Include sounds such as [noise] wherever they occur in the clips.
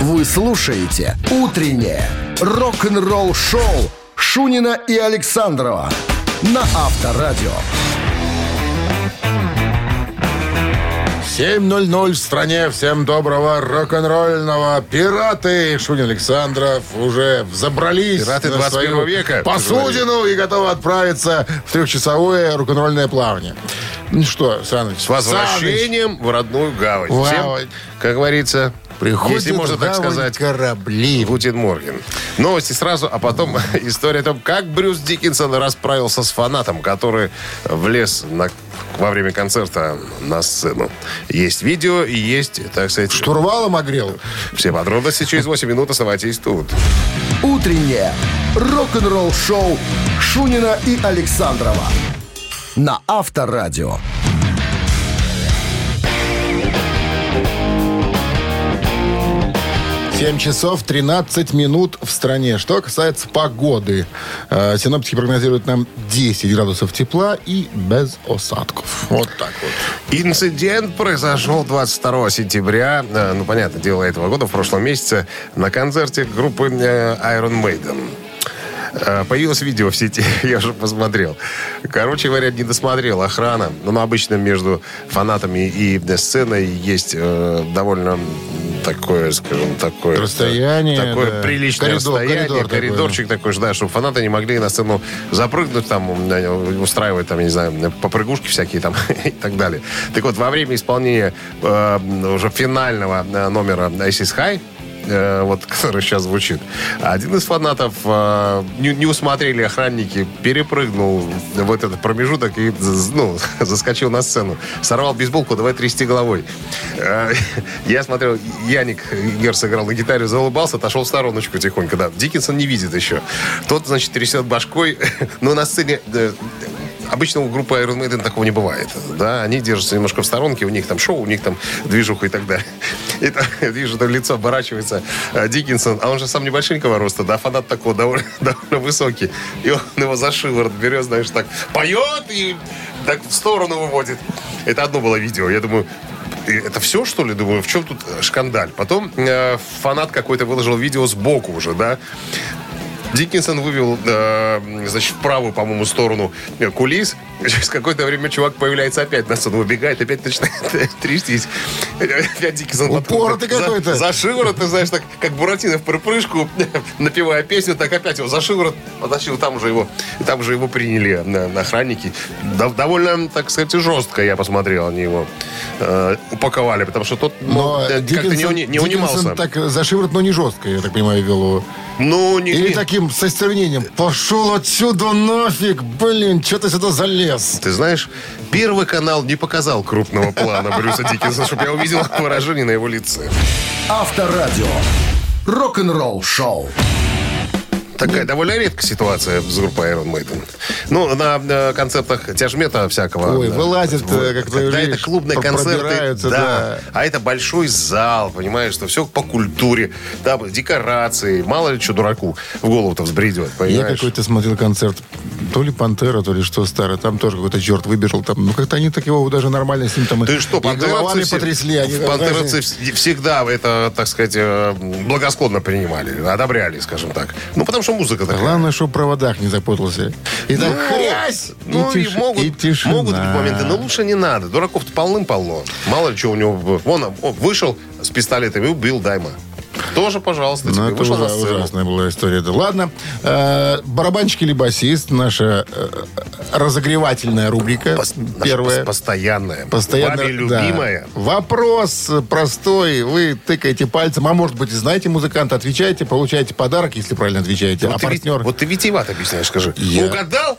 Вы слушаете «Утреннее рок-н-ролл-шоу» Шунина и Александрова на Авторадио. 7.00 в стране. Всем доброго рок-н-ролльного. Пираты Шунин Александров уже взобрались Пираты на 21 свою века, посудину и готовы отправиться в трехчасовое рок-н-ролльное плавание. Ну что, Саныч? С возвращением в родную гавань. Всем, гавань. как говорится, Приходят если можно так сказать, корабли. Гутин Морген. Новости сразу, а потом [laughs] история о том, как Брюс Диккенсон расправился с фанатом, который влез на, во время концерта на сцену. Есть видео и есть, так сказать, Штурвалом огрел. все подробности через 8 минут оставайтесь тут. «Утреннее рок-н-ролл-шоу» Шунина и Александрова на Авторадио. 7 часов 13 минут в стране. Что касается погоды. Э, Синоптики прогнозируют нам 10 градусов тепла и без осадков. Вот так вот. Инцидент произошел 22 сентября, э, ну, понятное дело, этого года, в прошлом месяце, на концерте группы э, Iron Maiden. Появилось видео в сети, [laughs] я уже посмотрел. Короче говоря, не досмотрел охрана. Ну, обычно между фанатами и сценой есть э, довольно такое, скажем, такое... Расстояние, Такое да. приличное Коридор, расстояние, коридор такой. коридорчик такой, же, да, чтобы фанаты не могли на сцену запрыгнуть, там, э, устраивать, там, я не знаю, попрыгушки всякие там [laughs] и так далее. Так вот, во время исполнения э, уже финального э, номера Isis High, э, вот, [laughs] который сейчас звучит. Один из фанатов э, не, не усмотрели охранники, перепрыгнул в этот промежуток и ну, [laughs] заскочил на сцену. Сорвал бейсболку, давай трясти головой. Э, [laughs] я смотрел, Яник Герс играл на гитаре, заулыбался, отошел в стороночку тихонько. Да. Диккенсон не видит еще. Тот, значит, трясет башкой, но на сцене... э, Обычно у группы Iron Maiden такого не бывает. Да, они держатся немножко в сторонке, у них там шоу, у них там движуха и так далее. [laughs] И там, вижу, там лицо оборачивается а, Диккенсон, а он же сам небольшенького роста, да, фанат такого довольно, [laughs] довольно высокий. И он его за шиворот берет, знаешь, так поет и так в сторону выводит. Это одно было видео. Я думаю, и это все, что ли? Думаю, в чем тут э, шкандаль? Потом э, фанат какой-то выложил видео сбоку уже, да? Диккенсон вывел, э, значит, в правую, по-моему, сторону э, кулис. Через какое-то время чувак появляется опять на сцену, выбегает, опять начинает [laughs] трястись. Опять Диккенсон Упоротый за- какой-то. За, шиворот, ты знаешь, так, как Буратино в припрыжку, [laughs] напевая песню, так опять его за шиворот потащил. Там уже его, там уже его приняли на, на охранники. Довольно, так сказать, жестко я посмотрел, они его э, упаковали, потому что тот ну, Но э, как-то не, Диккенсон, не унимался. Диккенсон так за шиворот, но не жестко, я так понимаю, вел его. Ну, не, Или не- таким со стервенением. Пошел отсюда нафиг, блин, что ты сюда залез? Ты знаешь, Первый канал не показал крупного плана Брюса Диккенса, чтобы я увидел выражение на его лице. Авторадио. Рок-н-ролл-шоу. Такая довольно редкая ситуация с группой Iron Maiden. Ну, на э, концертах тяжмета всякого. Ой, э, вылазят, э, как ты Когда это клубные концерты, да. да. А это большой зал, понимаешь, что все по культуре, да, декорации. Мало ли что дураку в голову-то взбредет, Я понимаешь? какой-то смотрел концерт, то ли Пантера, то ли что старое. Там тоже какой-то черт выбежал. Там, ну, как-то они так его даже нормально с ним там... Ты что, пантеровцы все- потрясли. Они, пантеровцы вс- всегда это, так сказать, э, благосклонно принимали, одобряли, скажем так. Ну, потому что музыка такая. Главное, чтобы в проводах не запутался. И так хрясь! Ну, и, тиш- могут, и тишина. могут быть моменты, но лучше не надо. Дураков-то полным-полно. Мало ли что у него... Вон он вышел с пистолетом и убил Дайма. Тоже, пожалуйста, Ну, тебе это вышел на ужа- сцену. ужасная была история. Да ладно. Э, барабанщик или басист, наша э, разогревательная рубрика. Пос- первая. пос- постоянная. Постоянно, Вами да. любимая. Вопрос простой. Вы тыкаете пальцем, а может быть и знаете музыканта, отвечаете, получаете подарок, если правильно отвечаете. Вот, а ты, ведь- партнер... вот ты витиевато объясняешь, скажи. Я- Угадал?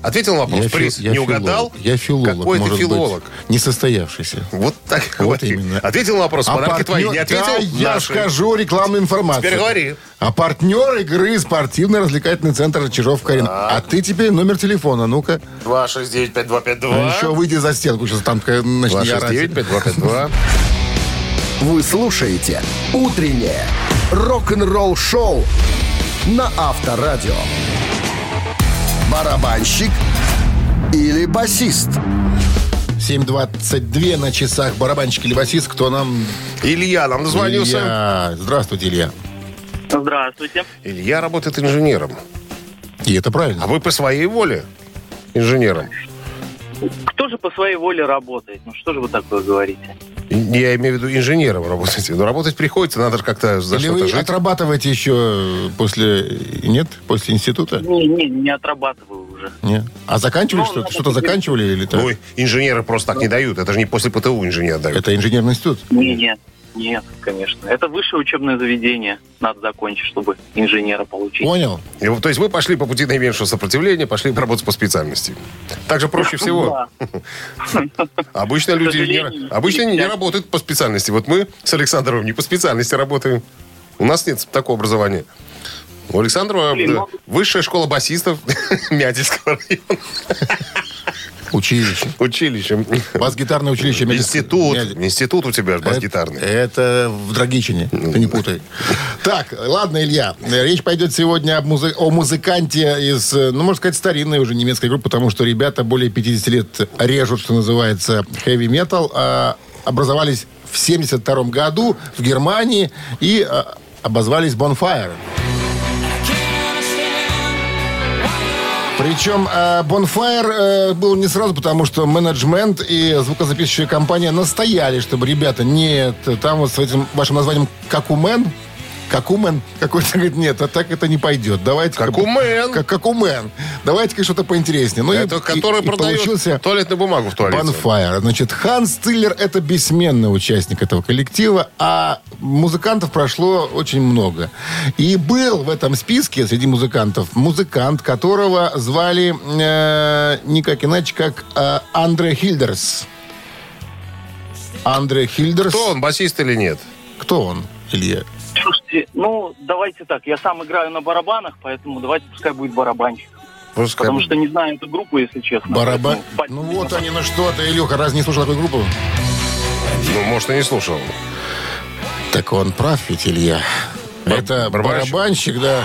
Ответил на вопрос. Я, фи- Приз. я не филолог. угадал? Я филолог, Какой может ты филолог? быть. Несостоявшийся. Вот так Вот говори. именно. Ответил на вопрос. А Подарки твои. Не партнер- ответил? Да, я Наши. скажу рекламную информацию. Теперь говори. А партнер игры спортивно-развлекательный центр Чижов-Карин. А ты теперь номер телефона, ну-ка. 269-5252. А еще выйди за стенку, сейчас там начни орать. 269-5252. Вы слушаете «Утреннее рок-н-ролл-шоу» на Авторадио. Барабанщик или басист? 7.22 на часах. Барабанщик или басист, кто нам... Илья нам дозвонился. Илья. Здравствуйте, Илья. Здравствуйте. Илья работает инженером. И это правильно. А вы по своей воле инженером? Кто же по своей воле работает? Ну что же вы такое говорите? Я имею в виду инженером работаете. Но работать приходится, надо же как-то за Или что-то вы жить. отрабатываете еще после... Нет? После института? Не, не, не отрабатываю уже. Нет. А заканчивали Ну, что-то? Что-то заканчивали или так? Ну, инженеры просто так не дают. Это же не после ПТУ инженер дают. Это инженерный институт. Не, нет, нет, конечно. Это высшее учебное заведение. Надо закончить, чтобы инженера получить. Понял? И То есть вы пошли по пути наименьшего сопротивления, пошли работать по специальности. Так же проще всего. [laughs] Обычно люди не, обычно работают по специальности. Вот мы с Александровым не по специальности работаем. У нас нет такого образования. У Александрова ну- высшая школа басистов [laughs] Мятельского района. Училище. Училище. Бас-гитарное училище. Институт. Институт у тебя бас-гитарный. Это в Драгичине, ты не путай. Так, ладно, Илья. Речь пойдет сегодня об музы- о музыканте из, ну, можно сказать, старинной уже немецкой группы, потому что ребята более 50 лет режут, что называется, а образовались в 72 году в Германии и а, обозвались Bonfire. Причем э, Bonfire э, был не сразу, потому что менеджмент и звукозаписывающая компания настояли, чтобы, ребята, нет, там вот с этим вашим названием Какумен, Какумен какой-то говорит, нет, а так это не пойдет. Давайте Какумен. Как Какумен. Давайте-ка что-то поинтереснее. Ну, Это и- который и продает получился туалетную бумагу в туалете. Bonfire. Значит, Ханс Циллер – это бессменный участник этого коллектива, а музыкантов прошло очень много. И был в этом списке среди музыкантов музыкант, которого звали э, никак иначе, как э, Андре Хильдерс. Андре Хильдерс. Кто он, басист или нет? Кто он, Илья? Ну, давайте так. Я сам играю на барабанах, поэтому давайте пускай будет барабанщик. Пускай Потому что не знаю эту группу, если честно. Бараба... Поэтому Ну вот они, ну что ты, Илюха, раз не слушал такую группу? Ну, может, и не слушал. Так он прав ведь, Илья. Это барабанщик? барабанщик, да.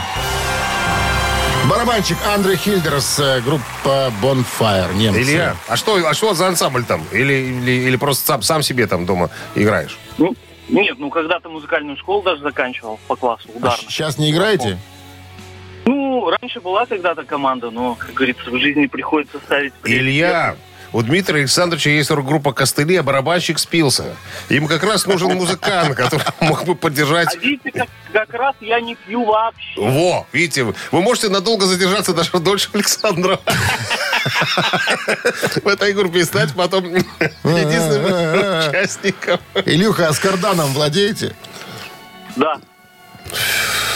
Барабанщик Андре Хильдерс, э, группа Bonfire, немцы. Илья, а что, а что за ансамбль там? Или, или, или просто сам, сам себе там дома играешь? Ну, нет, ну когда-то музыкальную школу даже заканчивал по классу ударно. Сейчас не играете? Ну, раньше была когда-то команда, но, как говорится, в жизни приходится ставить... Илья, у Дмитрия Александровича есть группа «Костыли», а барабанщик спился. Им как раз нужен музыкант, который [laughs] мог бы поддержать... А видите, как, как раз я не пью вообще. Во, видите, вы, вы можете надолго задержаться даже дольше Александра. В этой группе и стать потом [laughs] единственным [laughs] участником. Илюха, а с карданом владеете, Да.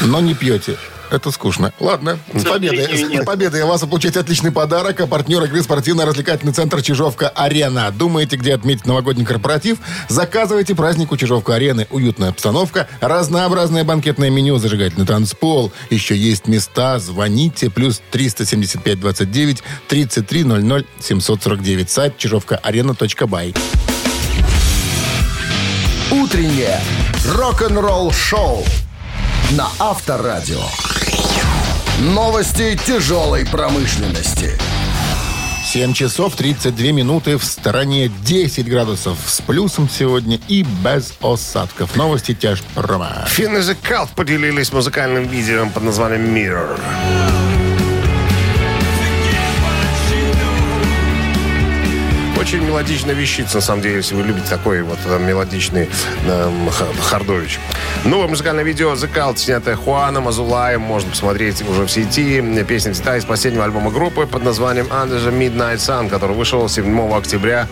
но не пьете. Это скучно. Ладно, с победой. С победой вас получаете отличный подарок. А партнер игры спортивно-развлекательный центр «Чижовка-Арена». Думаете, где отметить новогодний корпоратив? Заказывайте праздник у «Чижовка-Арены». Уютная обстановка, разнообразное банкетное меню, зажигательный танцпол. Еще есть места. Звоните. Плюс 375 29 33 00 749. Сайт чижовка-арена.бай. Утреннее рок-н-ролл-шоу на Авторадио. Новости тяжелой промышленности. 7 часов 32 минуты в стороне 10 градусов с плюсом сегодня и без осадков. Новости тяжпрома. Финны Cult поделились музыкальным видео под названием «Mirror». Очень мелодичная вещица, на самом деле, если вы любите такой вот э, мелодичный х- хардович. Новое музыкальное видео Cult, снятое Хуаном Азулаем, можно посмотреть уже в сети. Песня взята из последнего альбома группы под названием Under the Midnight Sun, который вышел 7 октября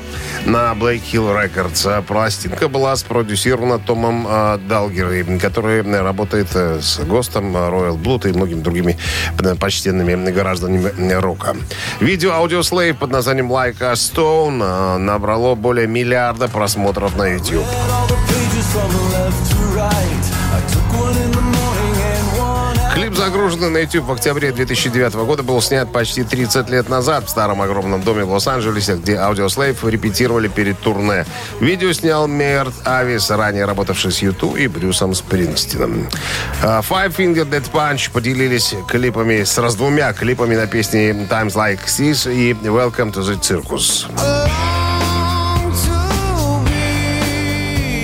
на Blake Hill Records. А Пластинка была спродюсирована Томом э, Далгерой, который э, работает э, с ГОСТом, э, Royal Blood и многими другими э, почтенными гражданами э, рока. Видео Slave под названием Like a Stone э, набрало более миллиарда просмотров на YouTube. Клип, загруженный на YouTube в октябре 2009 года, был снят почти 30 лет назад в старом огромном доме в Лос-Анджелесе, где Audioslave репетировали перед турне. Видео снял Мерт Авис, ранее работавший с YouTube и Брюсом Спрингстином. А, Five Finger Dead Punch поделились клипами, сразу двумя клипами на песни Times Like This и Welcome to the Circus.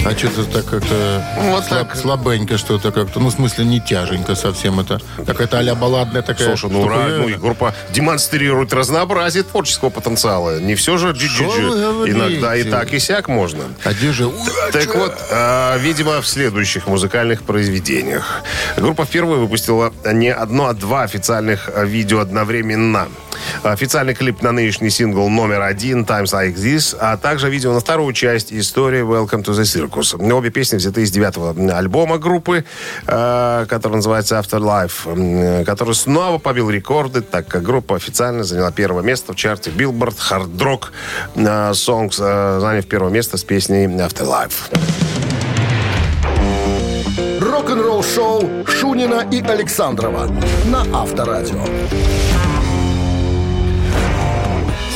А что-то так как-то Вот слаб- так. слабенько что-то как-то. Ну, в смысле, не тяженько совсем это. Какая-то а-ля балладная такая. Слушай, ну, штука. ра- ну и группа демонстрирует разнообразие творческого потенциала. Не все же Что вы джи говорите? Иногда и так, и сяк можно. А где же... Так вот, а, видимо, в следующих музыкальных произведениях. Группа впервые выпустила не одно, а два официальных а, видео одновременно. Официальный клип на нынешний сингл номер один «Times Like This», а также видео на вторую часть истории «Welcome to the Circus». Обе песни взяты из девятого альбома группы, э, который называется «Afterlife», который снова побил рекорды, так как группа официально заняла первое место в чарте Billboard Hard Rock Songs, э, заняв первое место с песней «Afterlife». Рок-н-ролл шоу Шунина и Александрова на Авторадио.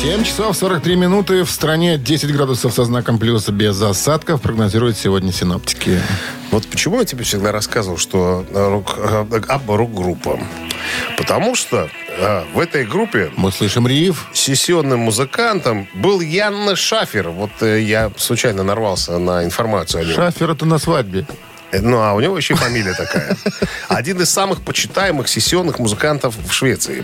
7 часов 43 минуты. В стране 10 градусов со знаком плюса без осадков. Прогнозируют сегодня синоптики. Вот почему я тебе всегда рассказывал, что э, рок, э, Абба рок-группа? Потому что э, в этой группе Мы слышим риф. сессионным музыкантом был Янна Шафер. Вот э, я случайно нарвался на информацию о нем. Шафер это на свадьбе. Ну, а у него еще фамилия такая. [laughs] Один из самых почитаемых сессионных музыкантов в Швеции.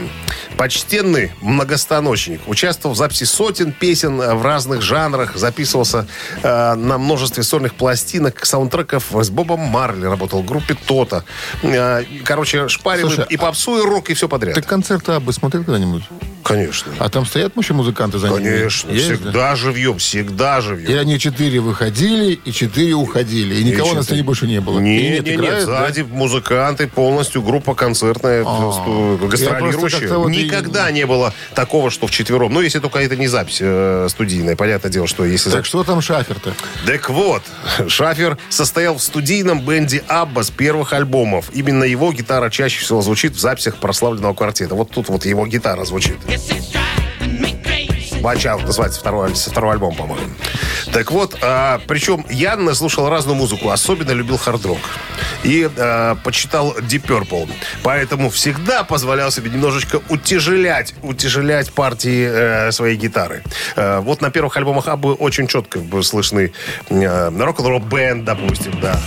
Почтенный многостаночник. Участвовал в записи сотен песен э, в разных жанрах. Записывался э, на множестве сольных пластинок, саундтреков с Бобом Марли. Работал в группе Тота. Э, короче, шпарил Слушай, и попсу, и рок, и все подряд. Ты концерты Аббы смотрел когда-нибудь? Конечно. А там стоят еще музыканты за ними? Конечно. Есть, да? всегда живьем, всегда живьем. И они четыре выходили, и четыре уходили. И никого И на четыре. сцене больше не было. И Не, не, не, играют, да? сзади музыканты, полностью группа концертная, А. просто гастролирующая. и- Никогда не было такого, что вчетвером. Ну, если только это не запись э, студийная. Понятное дело, что если... Так запись- что там Шафер-то? Так вот, [laughs] Шафер состоял в студийном бенде Абба с первых альбомов. Именно его гитара чаще всего звучит в записях прославленного квартета. Вот тут вот его гитара звучит. Бачаут называется второй, со второго альбома, по-моему. Так вот, а, причем Янна слушал разную музыку, особенно любил хард-рок. И а, почитал Deep Purple. Поэтому всегда позволял себе немножечко утяжелять, утяжелять партии э, своей гитары. Э, вот на первых альбомах Аббы очень четко слышны э, рок-н-ролл бенд, допустим, да.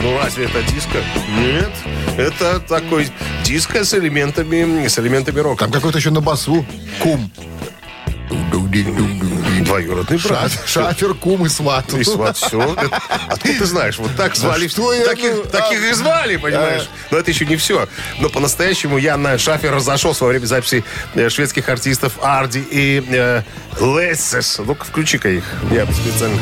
Ну, разве это диско? Нет. Это такой диско с элементами, с элементами рока. Там какой-то еще на басу. Кум. Двоюродный брат. Шафер, шафер, кум и сват. И сват, все. Откуда ты знаешь? Вот так звали. что я, таких, ну, таких и звали, понимаешь? Но это еще не все. Но по-настоящему я на Шафер разошелся во время записи э, шведских артистов Арди и э, Лессес. Ну-ка, включи-ка их. Я специально...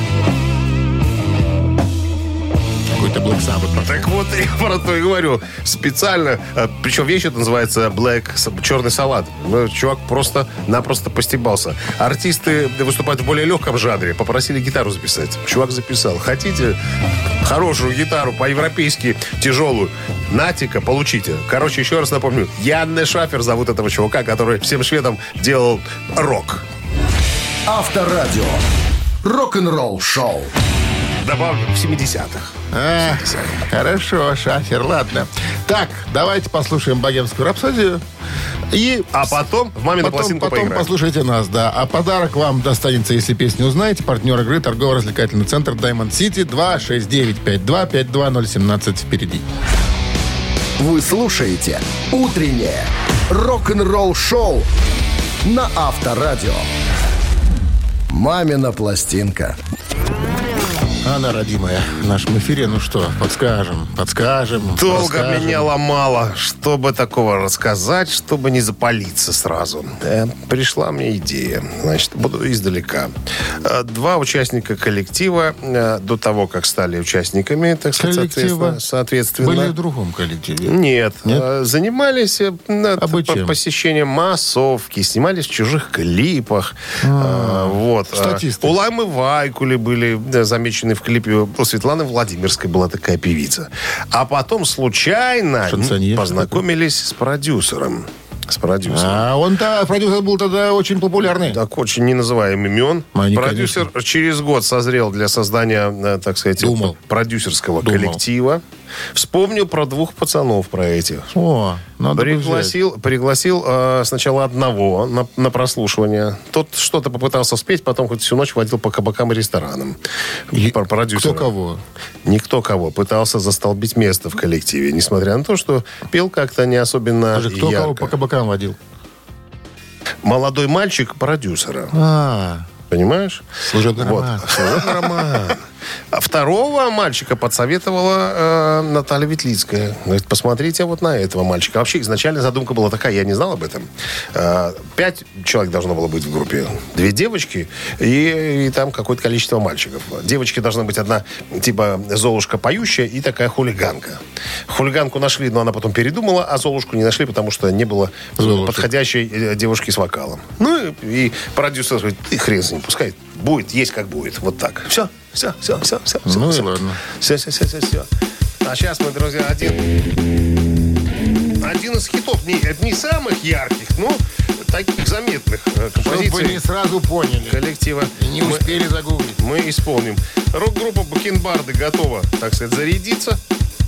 Какой-то Black Sabbath. Так вот, [laughs] я про то и говорю. Специально. э, Причем вещь это называется Black, черный салат. Ну, Чувак просто-напросто постебался. Артисты выступают в более легком жанре. Попросили гитару записать. Чувак записал. Хотите хорошую гитару по-европейски тяжелую? Натика, получите. Короче, еще раз напомню. Янне Шафер зовут этого чувака, который всем шведам делал рок. Авторадио. Рок-н-ролл шоу. Добавлю, в 70-х. А, хорошо, Шафер, ладно. Так, давайте послушаем богемскую рапсодию. И А потом в мамину потом, пластинку потом поиграем. послушайте нас, да. А подарок вам достанется, если песню узнаете. Партнер игры торгово-развлекательный центр Diamond City 269-5252-017 впереди. Вы слушаете «Утреннее рок-н-ролл шоу» на Авторадио. «Мамина пластинка». Анна, родимая, в нашем эфире, ну что, подскажем, подскажем. Долго расскажем. меня ломало, чтобы такого рассказать, чтобы не запалиться сразу. Э, пришла мне идея. Значит, буду издалека. Э, Два участника коллектива э, до того, как стали участниками, так сказать, соответственно, соответственно Были в другом коллективе. нет, Нет? э, занимались э, А посещением массовки, снимались в чужих клипах. Э, вот. Статисты. У Лаймы Вайкули были да, замечены в клипе. У Светланы Владимирской была такая певица. А потом случайно Шансонье познакомились с продюсером. С продюсером. А он-то, продюсер был тогда очень популярный. Так очень не называем имен. А, Продюсер через год созрел для создания, э, так сказать, Думал. продюсерского Думал. коллектива. Вспомнил про двух пацанов, про этих. О, надо бы взять. Пригласил, пригласил э, сначала одного на, на прослушивание. Тот что-то попытался спеть, потом хоть всю ночь водил по кабакам и ресторанам. И Про- продюсера. Кто кого? Никто кого. Пытался застолбить место в коллективе, несмотря на то, что пел как-то не особенно Скажи, кто ярко. кого по кабакам водил? Молодой мальчик продюсера. А, Понимаешь? служебный Вот. роман. Служебный роман. А второго мальчика подсоветовала э, Наталья Ветлицкая. Говорит, посмотрите вот на этого мальчика. Вообще, изначально задумка была такая, я не знал об этом. Э, пять человек должно было быть в группе. Две девочки и, и там какое-то количество мальчиков. Девочки должна быть одна, типа, Золушка поющая и такая хулиганка. Хулиганку нашли, но она потом передумала, а Золушку не нашли, потому что не было Золушек. подходящей э, девушки с вокалом. Ну, и, и продюсер говорит, ты хрен с ним, пускай будет, есть как будет. Вот так. Все, все, все, все, все. Ну и все. ладно. Все, все, все, все, все. А сейчас мы, друзья, один... Один из хитов, не, это не самых ярких, но таких заметных э, Чтобы вы композиций не сразу поняли. коллектива. И не Мы- успели загуглить. мы исполним. Рок-группа Бакенбарды готова, так сказать, зарядиться.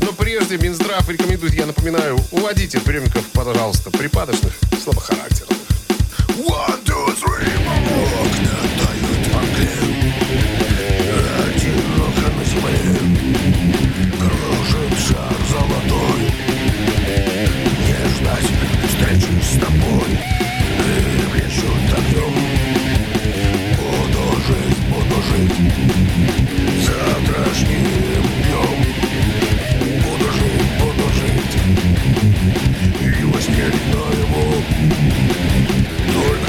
Но прежде Минздрав рекомендует, я напоминаю, уводите приемников, пожалуйста, припадочных, слабохарактерных. One, с тобой. Плещут огнем. Буду жить, буду жить завтрашним днем. Буду И во сне наяву Только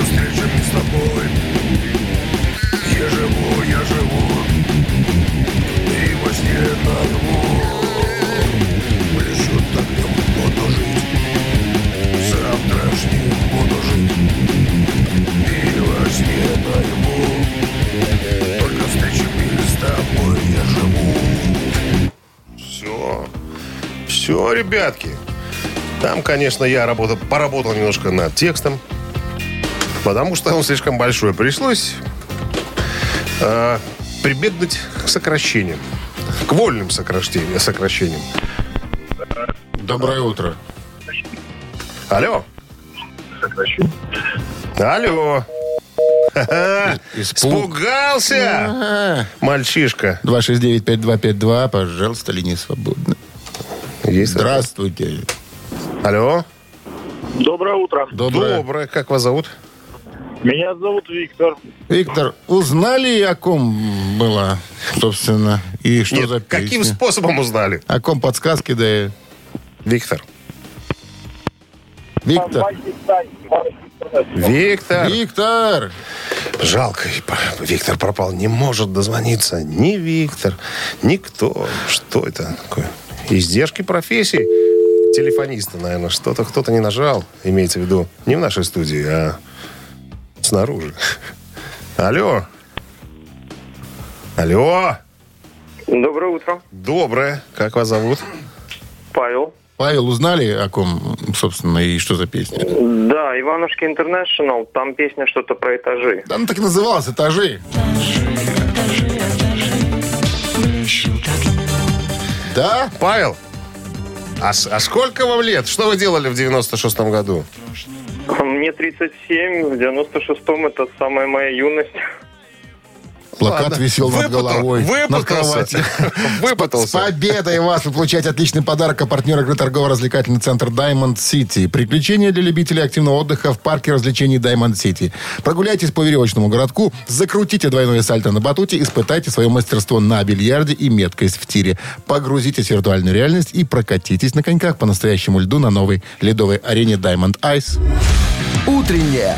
Все, ребятки. Там, конечно, я работал, поработал немножко над текстом. Потому что он слишком большой. Пришлось э, прибегнуть к сокращениям. К вольным сокращениям. сокращениям. Доброе утро. Алло. Алло. Испуг. Испугался, Ага. мальчишка. 269-5252, пожалуйста, линия свободна. Есть Здравствуйте. Алло. Доброе утро. Доброе. Доброе. Как вас зовут? Меня зовут Виктор. Виктор, узнали, о ком была, собственно, и что Нет, за каким песня? способом узнали? О ком подсказки, да и- Виктор. Виктор. Виктор. Виктор! Жалко, Виктор пропал. Не может дозвониться ни Виктор, никто. Что это такое? Издержки профессии телефониста, наверное. Что-то кто-то не нажал, имеется в виду. Не в нашей студии, а снаружи. [laughs] Алло. Алло. Доброе утро. Доброе. Как вас зовут? Павел. Павел, узнали, о ком, собственно, и что за песня? Да, Иванушки Интернешнл. Там песня что-то про этажи. Да, ну так и называлась «Этажи». Да? Павел, а, а сколько вам лет? Что вы делали в 96-м году? Мне 37, в 96-м это самая моя юность. Плакат Ладно. висел над Выпутал- головой, над выпутался. кроватью. [laughs] С Выпутался. победой вас! Вы получаете отличный подарок от партнера игры торгово-развлекательный центр Diamond City. Приключения для любителей активного отдыха в парке развлечений Diamond City. Прогуляйтесь по веревочному городку, закрутите двойное сальто на батуте, испытайте свое мастерство на бильярде и меткость в тире. Погрузитесь в виртуальную реальность и прокатитесь на коньках по настоящему льду на новой ледовой арене Diamond Ice. Утреннее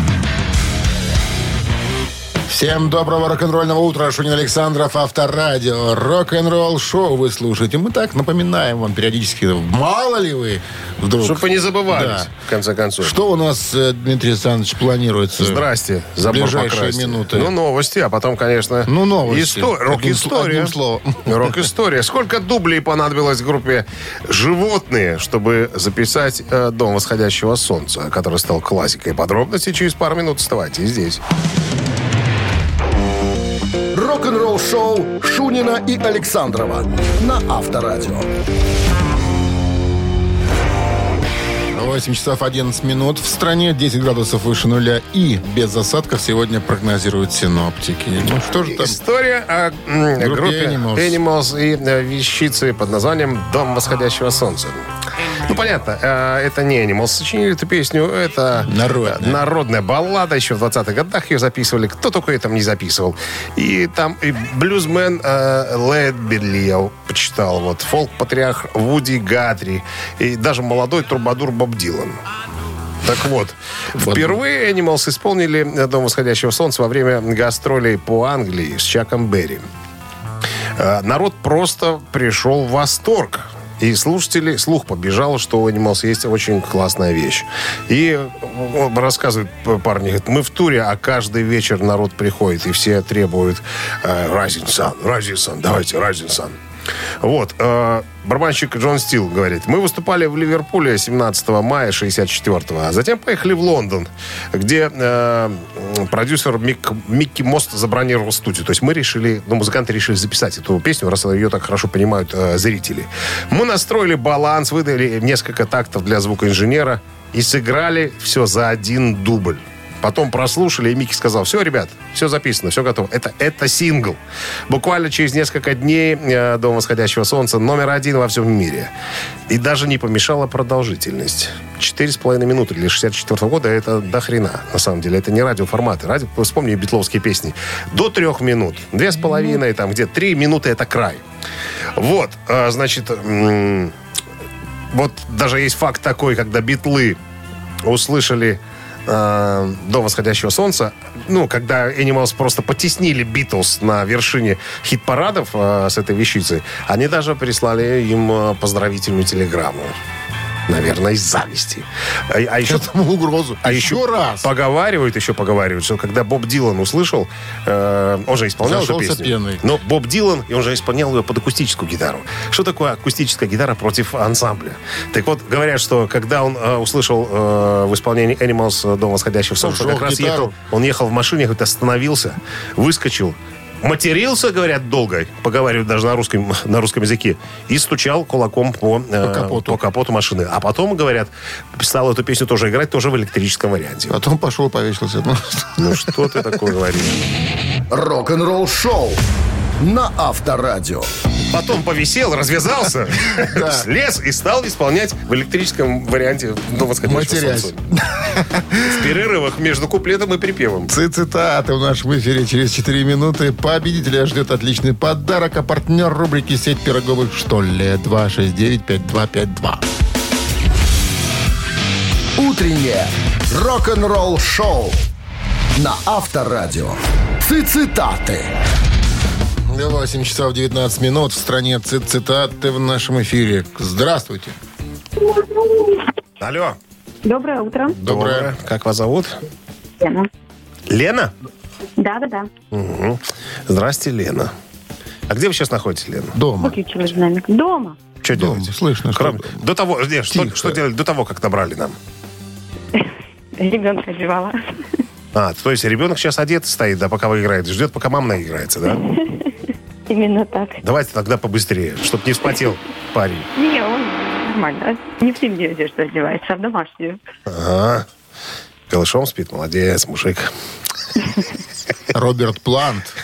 Всем доброго рок-н-ролльного утра. Шунин Александров, Авторадио. Рок-н-ролл шоу вы слушаете. Мы так напоминаем вам периодически. Мало ли вы вдруг... Чтобы не забывались, Да. в конце концов. Что у нас, э, Дмитрий Александрович, планируется? Здрасте. Забор ближайшие покрасьте. минуты. Ну, новости, а потом, конечно... Ну, новости. исто- Рок-история. Рок-история. Сколько дублей понадобилось группе «Животные», чтобы записать э, «Дом восходящего солнца», который стал классикой. Подробности через пару минут. Вставайте здесь. Рок-н-ролл-шоу Шунина и Александрова на Авторадио. 8 часов 11 минут. В стране 10 градусов выше нуля и без осадков сегодня прогнозируют синоптики. Ну что же там? История о м, Группе группе Animals. Animals. и э, вещицы под названием «Дом восходящего солнца». Понятно, э, это не Animals сочинили эту песню, это Народная. э, народная баллада. Еще в 20-х годах ее записывали. Кто только это не записывал. И там и блюзмен э, Лед Берлио почитал, вот, фолк-патриарх Вуди Гатри и даже молодой трубадур Боб Дилан. Так вот, впервые Animals исполнили «Дом восходящего солнца» во время гастролей по Англии с Чаком Берри. Э, Народ просто пришел в восторг. И слушатели, слух побежал, что у Animals есть очень классная вещь. И рассказывают парни, говорят, мы в туре, а каждый вечер народ приходит, и все требуют э, Rising Sun, Rising Sun, давайте Rising Sun. Вот, э, барабанщик Джон Стил говорит, мы выступали в Ливерпуле 17 мая 64-го, а затем поехали в Лондон, где э, продюсер Мик- Микки Мост забронировал студию. То есть мы решили, ну, музыканты решили записать эту песню, раз ее так хорошо понимают э, зрители. Мы настроили баланс, выдали несколько тактов для звукоинженера и сыграли все за один дубль. Потом прослушали, и Микки сказал, все, ребят, все записано, все готово. Это, это сингл. Буквально через несколько дней э, «Дом восходящего солнца» номер один во всем мире. И даже не помешала продолжительность. Четыре с половиной минуты для 64 года это до хрена, на самом деле. Это не радиоформаты. Радио, вспомни битловские песни. До трех минут. Две с половиной, там где три минуты это край. Вот, э, значит, вот даже есть факт такой, когда битлы услышали э, «До восходящего солнца», ну, когда Animals просто потеснили Битлз на вершине хит-парадов э, с этой вещицей, они даже прислали им э, поздравительную телеграмму. Наверное, из зависти. А, а еще, Этому угрозу. а еще еще раз. поговаривают, еще поговаривают, что когда Боб Дилан услышал, э, он же исполнял эту Зашелся песню. пеной. Но Боб Дилан, и он же исполнял ее под акустическую гитару. Что такое акустическая гитара против ансамбля? Так вот, говорят, что когда он э, услышал э, в исполнении Animals «Дом восходящего солнца», как раз гитару. ехал, он ехал в машине, говорит, остановился, выскочил, матерился, говорят, долго, поговаривают даже на русском, на русском языке, и стучал кулаком по, э, По капоту. по капоту машины. А потом, говорят, стал эту песню тоже играть, тоже в электрическом варианте. Потом пошел и повесился. Ну, Ну что ты такое говоришь? Рок-н-ролл-шоу на Авторадио. Потом повисел, развязался, [laughs] слез и стал исполнять в электрическом варианте до восходящего. В перерывах между куплетом и припевом. Цитаты в нашем эфире через 4 минуты. Победителя ждет отличный подарок, а партнер рубрики «Сеть пироговых что ли?» 269-5252. Утреннее рок-н-ролл-шоу на Авторадио. Цитаты. 8 часов 19 минут. В стране цит цитаты в нашем эфире. Здравствуйте. Алло. Доброе утро. Доброе. Как вас зовут? Лена. Лена? Да-да-да. Угу. Здрасте, Лена. А где вы сейчас находитесь, Лена? Дома. Выключила динамик. Дома. Что Дома. делаете? Слышно, что Кроме- до того, нет, что, что делали до того, как набрали нам? Ребенка одевала. А, то есть ребенок сейчас одет стоит, да, пока вы играете, ждет, пока мама наиграется, да? [laughs] Именно так. Давайте тогда побыстрее, чтобы не вспотел парень. Не, он нормально. Не в зимнюю одежду одевается, а в домашнюю. Ага. Голышом спит, молодец, мужик. Роберт Плант,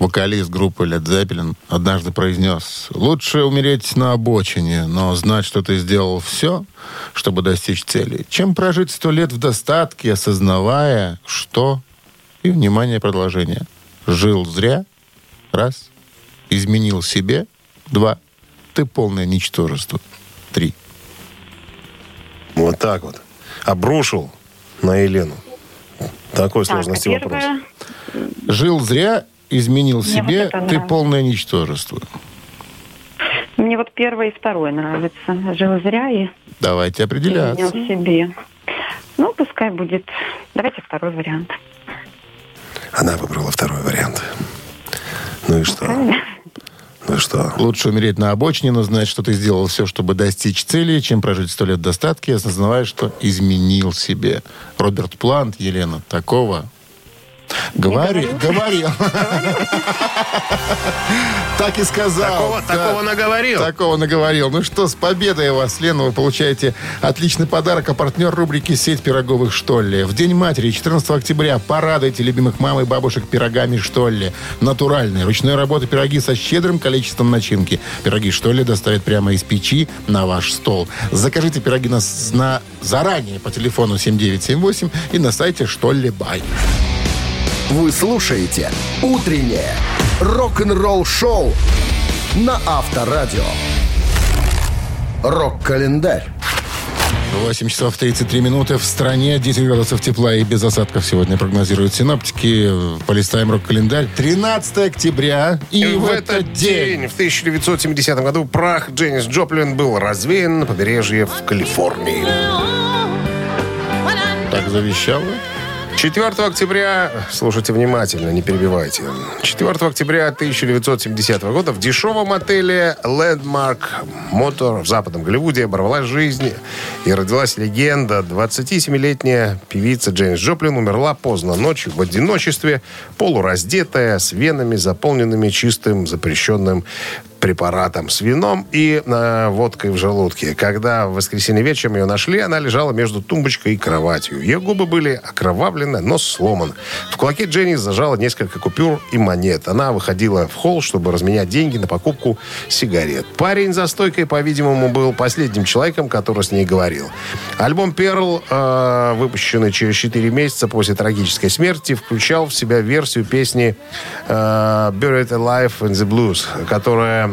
вокалист группы Led Zeppelin, однажды произнес, «Лучше умереть на обочине, но знать, что ты сделал все, чтобы достичь цели, чем прожить сто лет в достатке, осознавая, что...» И, внимание, продолжение. «Жил зря. Раз. Изменил себе. Два. Ты полное ничтожество. Три. Вот так вот. Обрушил на Елену. Такой Так, а сложности вопрос. Жил зря, изменил Мне себе. вот это ты нравится. полное ничтожество. Мне вот первое и второе нравится. Жил зря и Давайте определяться. изменил себе. Ну, пускай будет... Давайте второй вариант. Она выбрала второй вариант. Ну и что? Ну что? Лучше умереть на обочине, но знать, что ты сделал все, чтобы достичь цели, чем прожить сто лет в достатке, осознавая, что изменил себе. Роберт Плант, Елена, такого Говори, говорил. Так и сказал. Такого, наговорил. Такого наговорил. Ну что, с победой вас, Лена, вы получаете отличный подарок, а партнер рубрики «Сеть пироговых Штолле». В День матери, 14 октября, порадуйте любимых мам и бабушек пирогами Штолле. Натуральные, ручной работы пироги со щедрым количеством начинки. Пироги Штолле доставят прямо из печи на ваш стол. Закажите пироги на, на- заранее по телефону 7978 и на сайте Штолле Бай. Вы слушаете «Утреннее рок-н-ролл-шоу» на Авторадио. Рок-календарь. 8 часов 33 минуты. В стране 10 градусов тепла и без осадков сегодня прогнозируют синоптики. Полистаем рок-календарь. 13 октября. И, И в этот день, в 1970 году, прах Дженнис Джоплин был развеян на побережье в Калифорнии. Так завещала. 4 октября, слушайте внимательно, не перебивайте. 4 октября 1970 года в дешевом отеле Landmark Motor в Западном Голливуде оборвалась жизнь и родилась легенда. 27-летняя певица Джейнс Джоплин умерла поздно ночью в одиночестве, полураздетая, с венами, заполненными чистым запрещенным препаратом с вином и э, водкой в желудке. Когда в воскресенье вечером ее нашли, она лежала между тумбочкой и кроватью. Ее губы были окровавлены, нос сломан. В кулаке Дженни зажала несколько купюр и монет. Она выходила в холл, чтобы разменять деньги на покупку сигарет. Парень за стойкой, по-видимому, был последним человеком, который с ней говорил. Альбом «Перл», э, выпущенный через 4 месяца после трагической смерти, включал в себя версию песни э, «Buried Alive in the Blues», которая,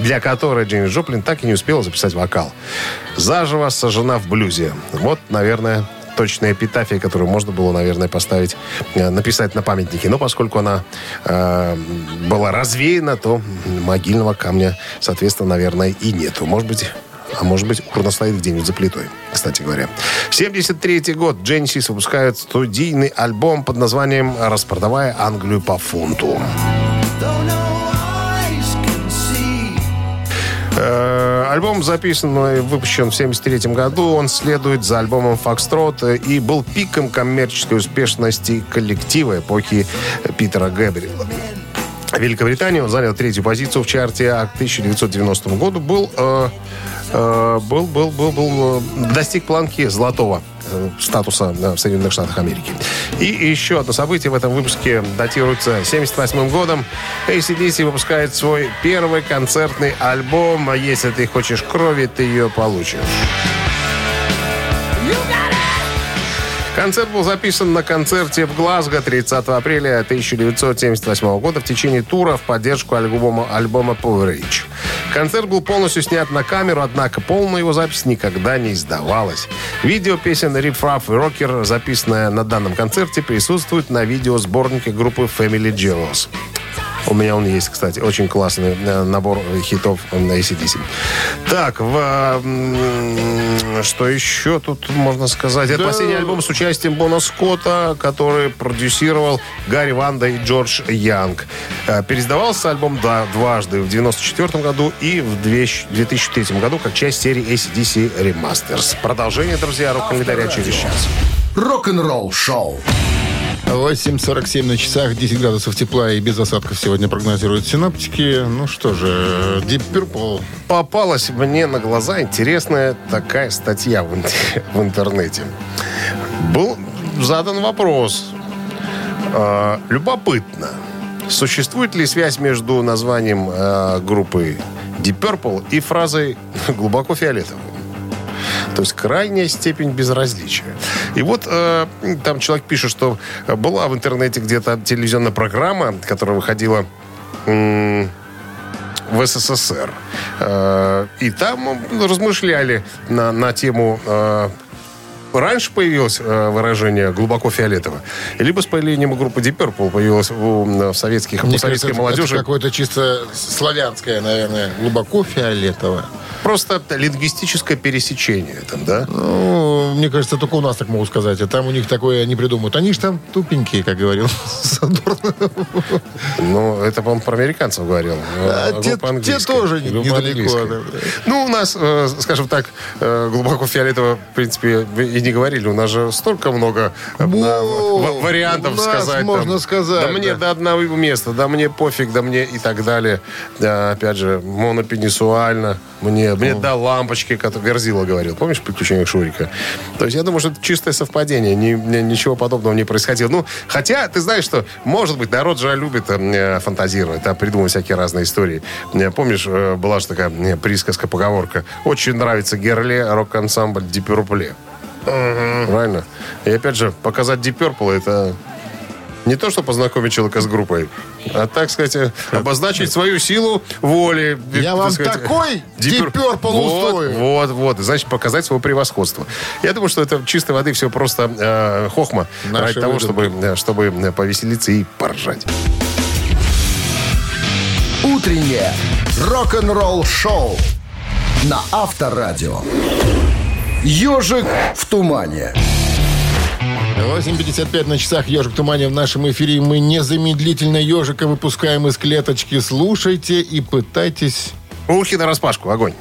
для которой Джейн Джоплин так и не успела записать вокал. «Заживо сожжена в блюзе». Вот, наверное, точная эпитафия, которую можно было, наверное, поставить, э, написать на памятнике. Но поскольку она э, была развеяна, то могильного камня, соответственно, наверное, и нету. Может быть, а может быть, урна стоит где-нибудь за плитой, кстати говоря. 73 год Genesis выпускает студийный альбом под названием «Распродавая Англию по фунту». Альбом записан и выпущен в 1973 году. Он следует за альбомом «Фокстрот» и был пиком коммерческой успешности коллектива эпохи Питера Гэбриэла. Великобритания он занял третью позицию в чарте, а к 1990 году был, э, э, был, был, был, был, э, достиг планки золотого э, статуса в Соединенных Штатах Америки. И еще одно событие в этом выпуске датируется 78 годом. ACDC выпускает свой первый концертный альбом. А Если ты хочешь крови, ты ее получишь. Концерт был записан на концерте в Глазго 30 апреля 1978 года в течение тура в поддержку альбома, альбома Power Age. Концерт был полностью снят на камеру, однако полная его запись никогда не издавалась. Видео песен Rip Raff и Rocker, записанное на данном концерте, присутствует на видеосборнике группы Family Jewels. У меня он есть, кстати. Очень классный э, набор хитов на ACDC. Так, в, что еще тут можно сказать? Это Да. последний альбом с участием Бона Скотта, который продюсировал Гарри Ванда и Джордж Янг. Э, Переиздавался альбом да, дважды, в 94 году и в 2003 году, как часть серии ACDC Remasters. Продолжение, друзья, рок-календаря через час. Рок-н-ролл-шоу. 8.47 на часах, 10 градусов тепла и без осадков сегодня прогнозируют синоптики. Ну что же, Deep Purple. попалась мне на глаза интересная такая статья в, [laughs] в интернете. Был задан вопрос. э, любопытно, существует ли связь между названием э, группы Deep Purple и фразой «глубоко фиолетовый»? То есть крайняя степень безразличия. И вот э, там человек пишет, что была в интернете где-то телевизионная программа, которая выходила м, в СССР. Э, И там размышляли на, на тему... э, Раньше появилось э, выражение «глубоко фиолетово», либо с появлением группы Deep Purple появилось у, в советских, у Мне советской кажется, молодежи. Какое-то чисто славянское, наверное. Глубоко фиолетово. Просто лингвистическое пересечение там, да? Ну, мне кажется, только у нас так могут сказать. А там у них такое не придумают. Они же там тупенькие, как говорил. [laughs] Ну, это, по-моему, про американцев говорил. А те- те тоже недалеко. Ну, у нас, э, скажем так, э, глубоко фиолетово, в принципе, и не говорили. У нас же столько много э, вариантов сказать. можно сказать, Да мне до одного места, да мне пофиг, да мне и так далее. Да, опять же, монопенисуально. Мне, мне до лампочки, как Верзила говорил. Помнишь приключения Шурика? То есть я думаю, что это чистое совпадение. Ни- ни- ничего подобного не происходило. Ну, хотя, ты знаешь, что, может быть, народ же любит э, фантазировать, да, придумывать всякие разные истории. Э, Помнишь, э, была же такая э, присказка, поговорка. Очень нравится Герле, рок-ансамбль Deep Purple. Правильно? И опять же, показать Deep Purple это не то, что познакомить человека с группой, а, так сказать, э, обозначить свою силу воли. Я так вам сказать, такой Deep Purple вот, вот, вот. Значит, показать свое превосходство. Я думаю, что это чистой воды все просто э, хохма. Наши ради того, чтобы, выдумки. э, чтобы э, повеселиться и поржать. Утреннее рок-н-ролл-шоу на Авторадио. «Ежик в тумане». 8.55 на часах «Ежик в тумане» в нашем эфире. Мы незамедлительно ежика выпускаем из клеточки. Слушайте и пытайтесь... Ухи на распашку, огонь.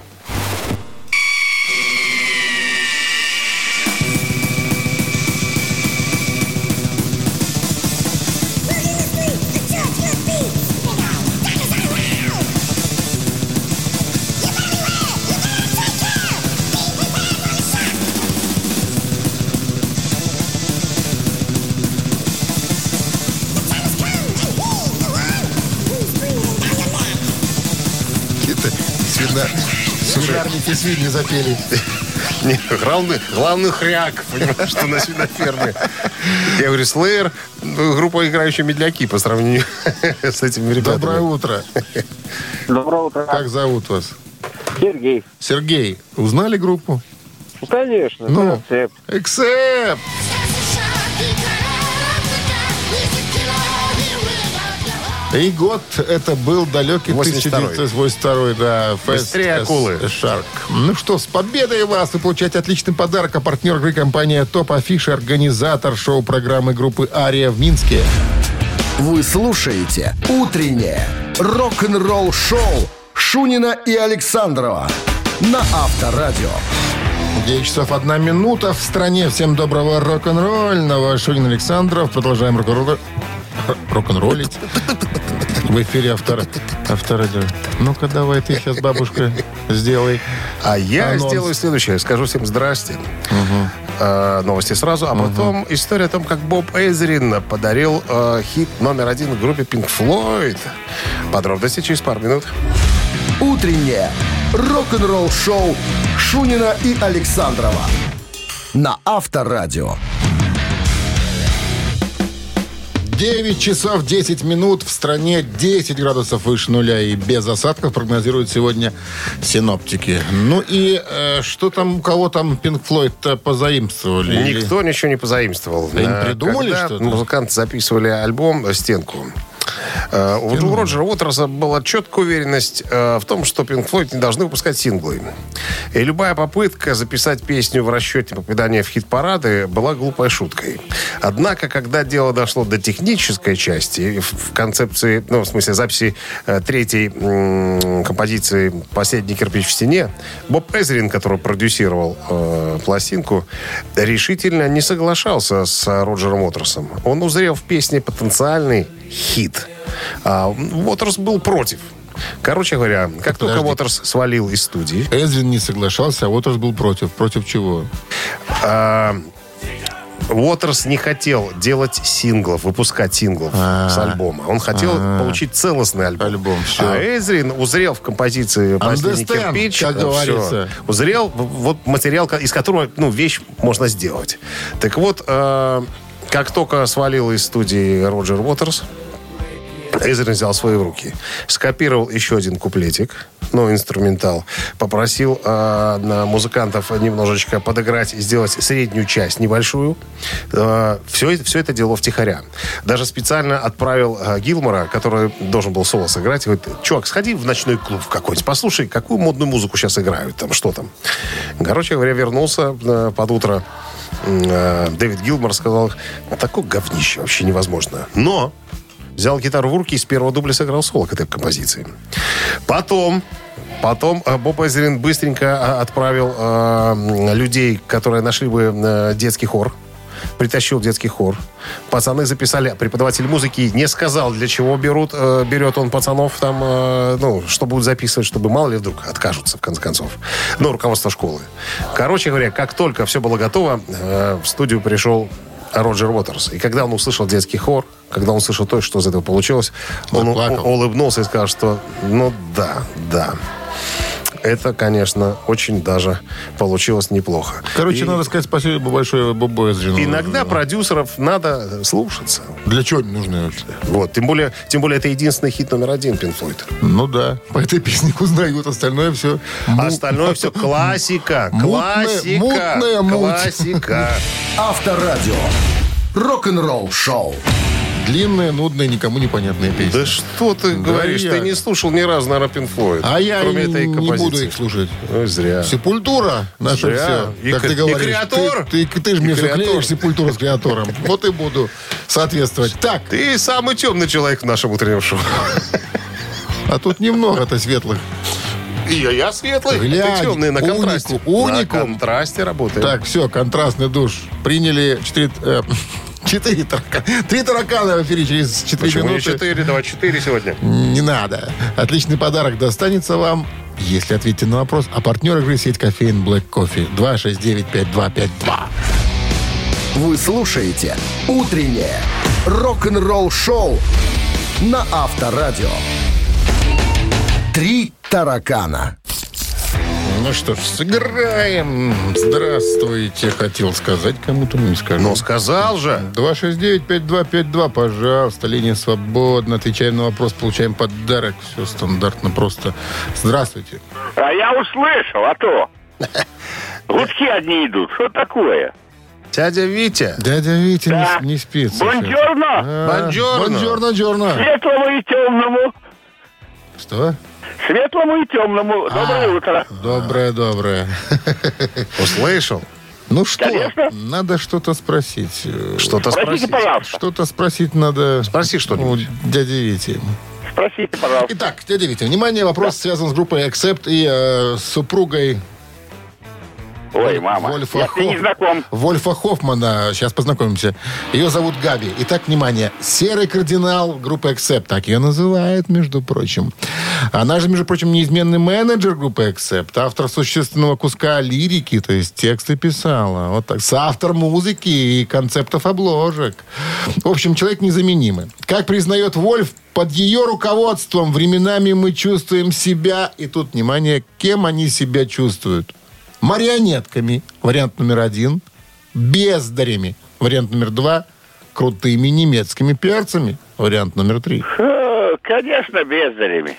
Свиньи запели. [laughs] Не, главный, главный хряк, понимаешь, что на свиноферме. Я говорю, Слэйр, ну, группа играющая медляки по сравнению [laughs] с этими ребятами. Доброе утро. Доброе утро. Как зовут вас? Сергей. Сергей. Узнали группу? Ну, конечно. Ну. концепт. Эксепт! И год это был далекий 82-й. 1982 да. Быстрее as акулы. a Shark. Ну что, с победой вас! Вы получаете отличный подарок. А партнер игры компания Топ Афиши, организатор шоу-программы группы «Ария» в Минске. Вы слушаете «Утреннее рок-н-ролл-шоу» Шунина и Александрова на Авторадио. 9 часов 1 минута в стране. Всем доброго рок-н-ролльного. Шунин Александров. Продолжаем рок-н-ролль- рок-н-роллить. В эфире автор, авторадио. Ну-ка, давай ты сейчас, бабушка, сделай. А я Анонс. сделаю следующее. Скажу всем здрасте. Э, новости сразу, а потом история о том, как Боб Эзрин подарил э, хит номер один группе Pink Floyd. Подробности через пару минут. Утреннее рок-н-ролл-шоу Шунина и Александрова на Авторадио. 9 часов 10 минут. В стране 10 градусов выше нуля и без осадков прогнозируют сегодня синоптики. Ну и э, что там, у кого там Pink Floyd позаимствовали? Никто ничего не позаимствовал. Не Э, придумали когда что-то? музыканты записывали альбом «Стенку», э, у у Роджера Уотерса была четкая уверенность э, в том, что Pink Floyd не должны выпускать синглы. И любая попытка записать песню в расчете попадания в хит-парады была глупой шуткой. Однако, когда дело дошло до технической части, в концепции, ну, в смысле записи э, третьей м, композиции «Последний кирпич в стене», Боб Эзрин, который продюсировал э, пластинку, решительно не соглашался с Роджером Уотерсом. Он узрел в песне потенциальный хит. А Уотерс был против. Короче говоря, как только Подожди. Уотерс свалил из студии, Эзрин не соглашался, а Уотерс был против. Против чего? а, Уотерс не хотел делать синглов, выпускать синглов А. с альбома. Он хотел получить целостный альбом. Альбом, всё. А Эзрин узрел в композиции «Последний кирпич», как говорится. узрел вот материал, из которого ну, вещь можно сделать. Так вот, э, как только свалил из студии Роджер Уотерс, Эйзерин взял свои в руки. Скопировал еще один куплетик, ну, инструментал. Попросил э, музыкантов немножечко подыграть и сделать среднюю часть, небольшую. Э, все, это, все это дело втихаря. Даже специально отправил э, Гилмора, который должен был соло сыграть, говорит, чувак, сходи в ночной клуб какой-нибудь, послушай, какую модную музыку сейчас играют, там, что там. Короче говоря, вернулся э, под утро э, Дэвид Гилмор сказал, такое говнище вообще невозможно. Но взял гитару в руки и с первого дубля сыграл соло к этой композиции. Потом Потом э, Боб Эзерин быстренько э, отправил э, людей, которые нашли бы э, детский хор. Притащил детский хор. Пацаны записали, преподаватель музыки не сказал, для чего берут, э, берет он пацанов там, э, ну, что будут записывать, чтобы мало ли вдруг откажутся, в конце концов. Ну, руководство школы. Короче говоря, как только все было готово, э, в студию пришел Роджер Уотерс. И когда он услышал детский хор, когда он услышал то, что из этого получилось, он у- улыбнулся и сказал, что ну да, да. Это, конечно, очень даже получилось неплохо. Короче, И надо сказать спасибо большое Бобу Эзрину. Иногда продюсеров надо слушаться. Для чего они нужны вообще? Вот, тем более, тем более это единственный хит номер один Пин Флойд. Ну да, по этой песне узнают, остальное все... Остальное все [laughs] классика, Мутная- классика, мутная муть. классика. Авторадио. Рок-н-ролл шоу. Длинная, нудная, никому непонятная песня. Да что ты говоришь? я- Ты не слушал ни разу, наверное, Пин Флойд. А я кроме и этой не буду их слушать. Ой, зря. Сепультура наша Зря. все. И Как кре- ты и говоришь. креатор. Ты, ты, ты же И мне клеишь сепультуру с креатором. [laughs] Вот и буду соответствовать. Так, Ты самый темный человек в нашем утреннем шоу. [laughs] а тут немного-то светлых. И я, я светлый, Глянь, ты темный, на контрасте. уникум. На контрасте работаем. Так, все, контрастный душ. Приняли четыре... э, [laughs] Четыре таракана. Три таракана в эфире через четыре Почему не минуты. четыре? Давай четыре сегодня. Не надо. Отличный подарок достанется вам, если ответите на вопрос. А партнер игры сеть кофеин Black Coffee 269-5252. Вы слушаете «Утреннее рок-н-ролл-шоу» на Авторадио. Три таракана. Ну что ж, сыграем. Здравствуйте, хотел сказать кому-то, но не скажу. Ну, сказал же. 269-5252, пожалуйста, линия свободна. Отвечаем на вопрос, получаем подарок. Все стандартно просто. Здравствуйте. А я услышал, а то. Гудки одни идут. Что такое? Дядя Витя. Дядя Витя Да. не, не спит. сейчас. Бонжорно. А, Бонжорно. Бонжорно, джорно. Светлому и темному. Что? Светлому и темному. Доброе утро. Доброе, доброе. [laughs] Услышал. Ну что, Конечно. надо что-то спросить. Что-то Спросите, спросить. пожалуйста. Что-то спросить надо Спроси что-нибудь. у дяди Вити. Спросите, пожалуйста. Итак, дядя Витя, внимание, вопрос связан с группой Accept и э, с супругой Ой, мама. Вольфа, Я с ней не знаком. Вольфа Хоффмана. Сейчас познакомимся. Ее зовут Габи. Итак, внимание. Серый кардинал группы Accept. Так ее называют, между прочим. Она же, между прочим, неизменный менеджер группы Accept. Автор существенного куска лирики, то есть тексты писала. Вот так. Соавтор музыки и концептов обложек. В общем, человек незаменимый. Как признает Вольф, под ее руководством временами мы чувствуем себя, и тут, внимание, кем они себя чувствуют? Марионетками, вариант номер один. Бездарями, вариант номер два. Крутыми немецкими перцами, вариант номер три. Э, Конечно, бездарями.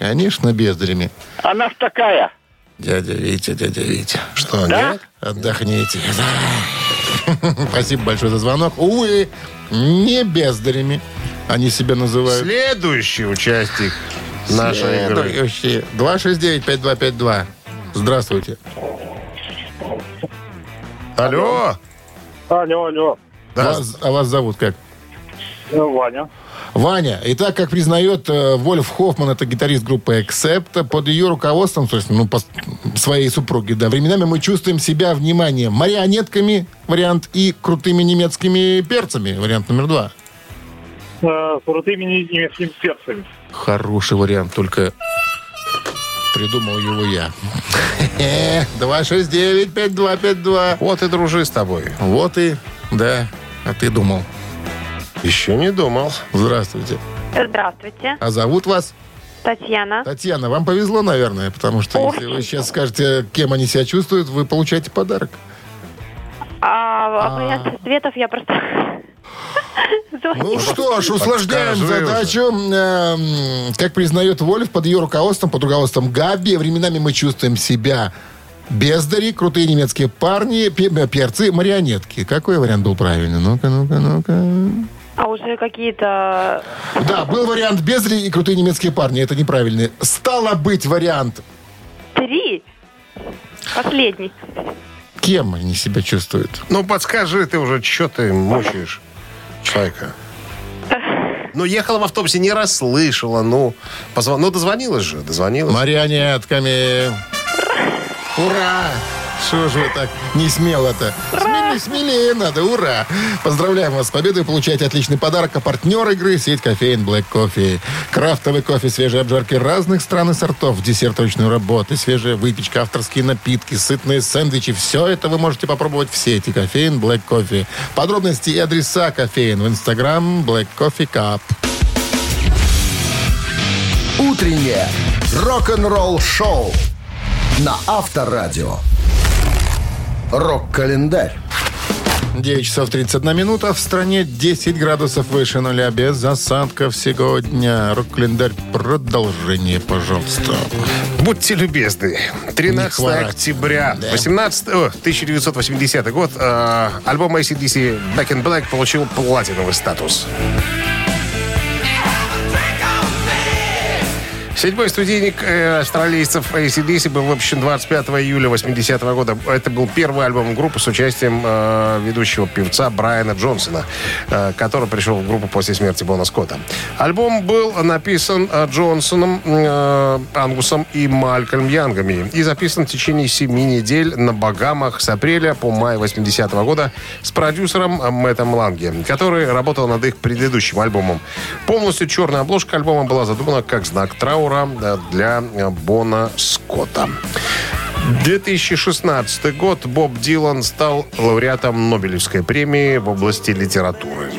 Конечно, бездарями. Она ж такая. Дядя Витя, дядя Витя. Что, Да? нет? Отдохните. [laughs] Спасибо большое за звонок. Увы, не бездарями. Они себя называют. Следующий участник нашей игры. Следующие. 269-5252. Здравствуйте. Алло. Алло, алло. Да. Вас- а вас зовут как? Ваня. Ваня. И так, как признает э, Вольф Хоффман, это гитарист группы Accept, под ее руководством, то есть, ну, по своей супруги, да, временами мы чувствуем себя, внимание, марионетками, вариант, и крутыми немецкими перцами, вариант номер два. Э, С крутыми немецкими перцами. Хороший вариант, только придумал его я. [laughs] 269-5252. Вот и дружи с тобой. Вот и, да, а ты думал. Еще не думал. Здравствуйте. Здравствуйте. А зовут вас? Татьяна. Татьяна, вам повезло, наверное, потому что Ой. если вы сейчас скажете, кем они себя чувствуют, вы получаете подарок. А, вариант цветов я просто... [laughs] Ну что ж, усложняем задачу. Эм, Как признает Вольф, под ее руководством, под руководством Габи, временами мы чувствуем себя бездари, крутые немецкие парни, пе- перцы, марионетки. Какой вариант был правильный? Ну-ка, ну-ка, ну-ка. А уже какие-то... Да, был вариант бездари и крутые немецкие парни. Это неправильный. Стало быть вариант. Три. Последний. Кем они себя чувствуют? Ну, подскажи ты уже, что ты мучаешь человека. [laughs] Ну, ехала в автобусе, не расслышала, ну, позвон... ну, дозвонилась же, дозвонилась. Марионетками. Ура! Что же вы так не смело-то? Смелее, смелее надо, ура! Поздравляем вас с победой, получаете отличный подарок. А партнер игры – сеть кофеин Black Coffee. Крафтовый кофе, свежие обжарки разных стран и сортов, десерт ручной работы, свежая выпечка, авторские напитки, сытные сэндвичи. Все это вы можете попробовать в сети кофеин Black Coffee. Подробности и адреса кофеин в инстаграм Black Coffee Cup. Утреннее рок-н-ролл-шоу на Авторадио. Рок-календарь. 9 часов 31 минута. В стране 10 градусов выше нуля. Без осадков сегодня. Рок-календарь. Продолжение, пожалуйста. Будьте любезны. 13 хворать. октября 18, о, 1980 год. э, альбом ACDC Back in Black получил платиновый статус. Седьмой студийник э, австралийцев ACDC был выпущен 25 июля 80 года. Это был первый альбом группы с участием э, ведущего певца Брайана Джонсона, э, который пришел в группу после смерти Бона Скотта. Альбом был написан э, Джонсоном, э, Ангусом и Малькольм Янгами и записан в течение семи недель на Багамах с апреля по май 80 года с продюсером э, Мэттом Ланге, который работал над их предыдущим альбомом. Полностью черная обложка альбома была задумана как знак траура э, для э, Бона Скотта. 2016 год Боб Дилан стал лауреатом Нобелевской премии в области литературы.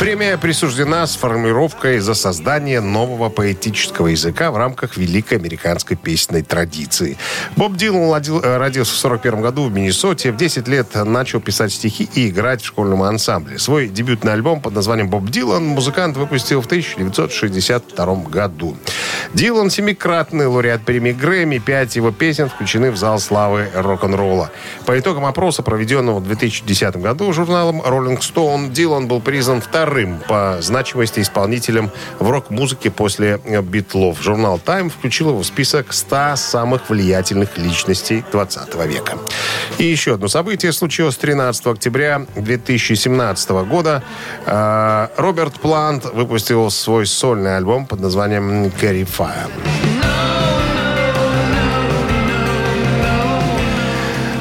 Премия присуждена с формулировкой за создание нового поэтического языка в рамках великой американской песенной традиции. Боб Дилан э, родился в 41 году в Миннесоте. В 10 лет начал писать стихи и играть в школьном ансамбле. Свой дебютный альбом под названием «Боб Дилан» музыкант выпустил в 1962 году. Дилан – семикратный лауреат премии Грэмми. Пять его песен включены в зал славы рок-н-ролла. По итогам опроса, проведенного в 2010 году журналом Rolling Stone, Дилан был признан вторым по значимости исполнителем в рок-музыке после э, Битлов. Журнал Time включил его в список 100 самых влиятельных личностей 20 века. И еще одно событие случилось 13 октября 2017 года. Э, Роберт Плант выпустил свой сольный альбом под названием «Carry fire.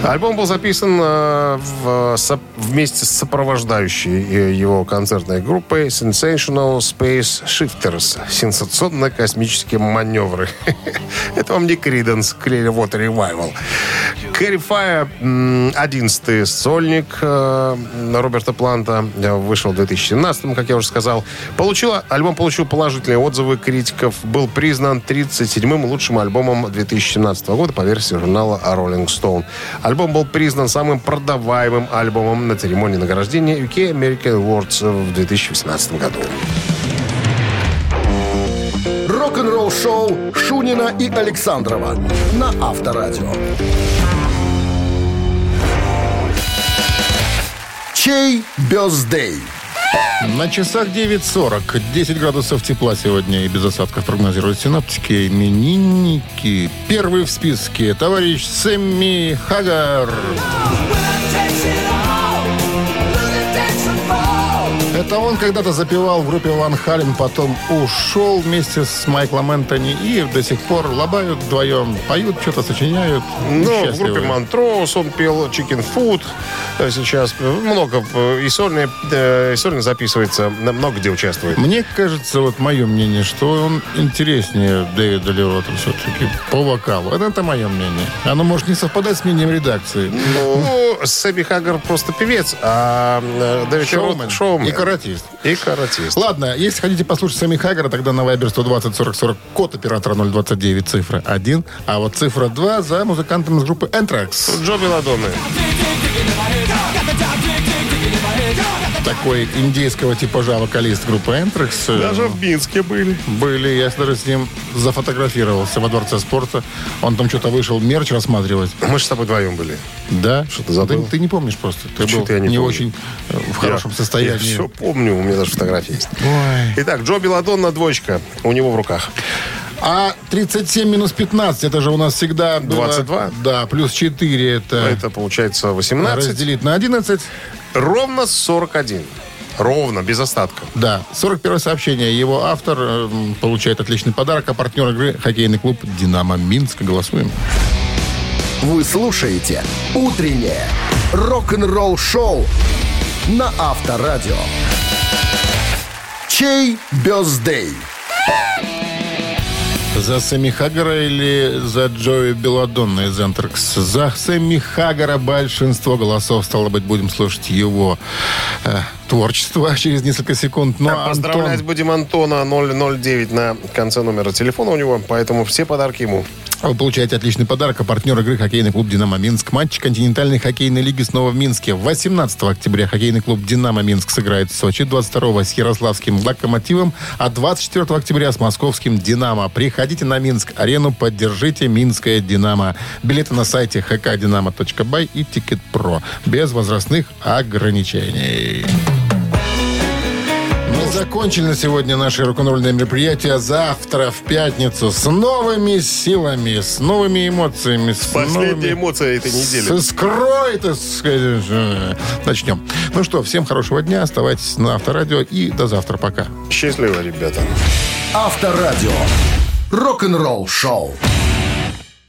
Альбом был записан э, в- вместе с сопровождающей э, его концертной группой Sensational Space Shifters. Сенсационно-космические маневры. [laughs] Это вам не Creedence Clearwater Revival. Carry Fire, м, 11-й сольник э, Роберта Планта, вышел в 2017, как я уже сказал. Получила, альбом получил положительные отзывы критиков. Был признан 37-м лучшим альбомом 2017 года по версии журнала Rolling Stone. Альбом был признан самым продаваемым альбомом на церемонии награждения UK American Awards в 2018 году. Рок-н-ролл-шоу Шунина и Александрова на Авторадио. Чей бездей? На часах 9.40. 10 градусов тепла сегодня и без осадков прогнозируют синоптики. Именинники. Первый в списке. Товарищ Сэмми Хагар. Это он когда-то запевал в группе Ван Хален, потом ушел вместе с Майклом Энтони и до сих пор лобают вдвоем, поют, что-то сочиняют. Ну, в группе Монтрос он пел Chicken Food. э, Сейчас много э, и сольные, э, и сольно записывается, много где участвует. Мне кажется, вот мое мнение, что он интереснее Дэвида Лерота все-таки по вокалу. Это, это мое мнение. Оно может не совпадать с мнением редакции. Ну, Сэби Хаггар просто певец, а э, Дэвид Шоумен. Лерот шоумен. И каратист. И каратист. Ладно, если хотите послушать Сами Хаггара, тогда на Viber 120 40 40 код оператора 029 цифра 1, а вот цифра 2 за музыкантом из группы Anthrax. Джо Беладонны. Такой индейского типажа вокалист группы Anthrax. Э, Даже в Минске были. Были, я даже с ним зафотографировался во Дворце спорта. Он там что-то вышел мерч рассматривать. Мы же с тобой вдвоем были. Да? Что-то забыл. Ты, ты не помнишь просто. Ты был я не не, помню. очень э, в хорошем Я- состоянии. Я все помню, у меня даже фотографии есть. Ой. Итак, Джо Беладонна двоечка у него в руках. А 37 минус 15, это же у нас всегда было... 22? Да, плюс 4 это... Это получается 18. Разделить на 11. Ровно 41. Ровно, без остатка. Да, 41 сообщение. Его автор э, получает отличный подарок, а партнер игры хоккейный клуб «Динамо Минск». Голосуем. Вы слушаете «Утреннее рок-н-ролл-шоу» на Авторадио. Чей бездей? За Сэмми Хаггара или за Джои Беладонна из Антракс? За Сэмми Хаггара большинство голосов. Стало быть, будем слушать его э, творчество [laughs] через несколько секунд. Ну, а Поздравлять Антон, будем Антона 009 на конце номера телефона у него, поэтому все подарки ему. Вы получаете отличный подарок. А партнер игры хоккейный клуб «Динамо Минск». Матч континентальной хоккейной лиги снова в Минске. 18 октября хоккейный клуб «Динамо Минск» сыграет в Сочи. 22 с Ярославским «Локомотивом», а 24 октября с московским «Динамо». Приходите на Минск-арену, поддержите «Минское Динамо». Билеты на сайте hkdinamo.by и «Тикет.Про». Без возрастных ограничений. Закончили на сегодня наши рок-н-ролльные мероприятия. Завтра, в пятницу, с новыми силами, с новыми эмоциями. С Последняя новыми... эмоция этой недели. С искрой, так сказать. э, Начнем. Ну что, всем хорошего дня. Оставайтесь на Авторадио. И до завтра. Пока. Счастливо, ребята. Авторадио. Рок-н-ролл-шоу.